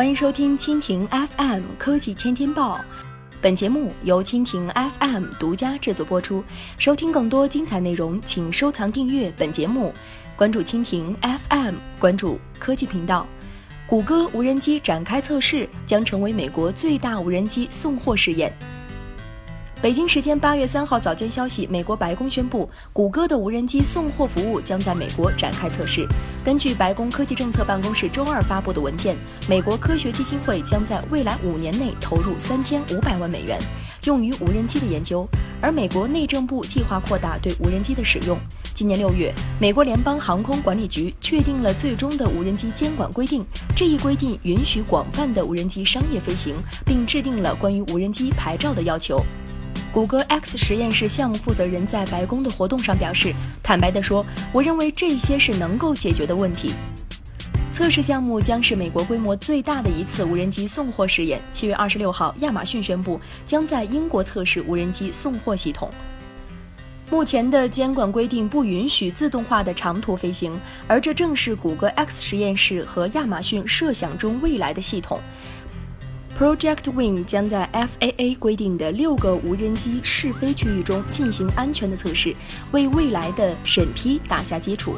欢迎收听蜻蜓 FM 科技天天报，本节目由蜻蜓 FM 独家制作播出。收听更多精彩内容，请收藏订阅本节目，关注蜻蜓 FM，关注科技频道。谷歌无人机展开测试，将成为美国最大无人机送货试验。北京时间八月三号早间消息，美国白宫宣布，谷歌的无人机送货服务将在美国展开测试。根据白宫科技政策办公室周二发布的文件，美国科学基金会将在未来五年内投入三千五百万美元，用于无人机的研究。而美国内政部计划扩大对无人机的使用。今年六月，美国联邦航空管理局确定了最终的无人机监管规定，这一规定允许广泛的无人机商业飞行，并制定了关于无人机牌照的要求。谷歌 X 实验室项目负责人在白宫的活动上表示：“坦白地说，我认为这些是能够解决的问题。”测试项目将是美国规模最大的一次无人机送货试验。七月二十六号，亚马逊宣布将在英国测试无人机送货系统。目前的监管规定不允许自动化的长途飞行，而这正是谷歌 X 实验室和亚马逊设想中未来的系统。Project Wing 将在 FAA 规定的六个无人机试飞区域中进行安全的测试，为未来的审批打下基础。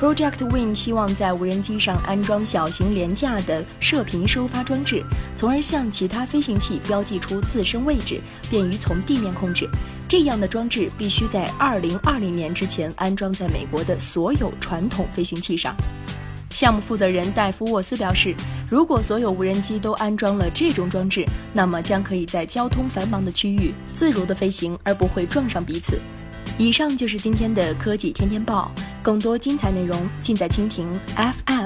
Project Wing 希望在无人机上安装小型廉价的射频收发装置，从而向其他飞行器标记出自身位置，便于从地面控制。这样的装置必须在2020年之前安装在美国的所有传统飞行器上。项目负责人戴夫沃斯表示，如果所有无人机都安装了这种装置，那么将可以在交通繁忙的区域自如的飞行，而不会撞上彼此。以上就是今天的科技天天报，更多精彩内容尽在蜻蜓 FM。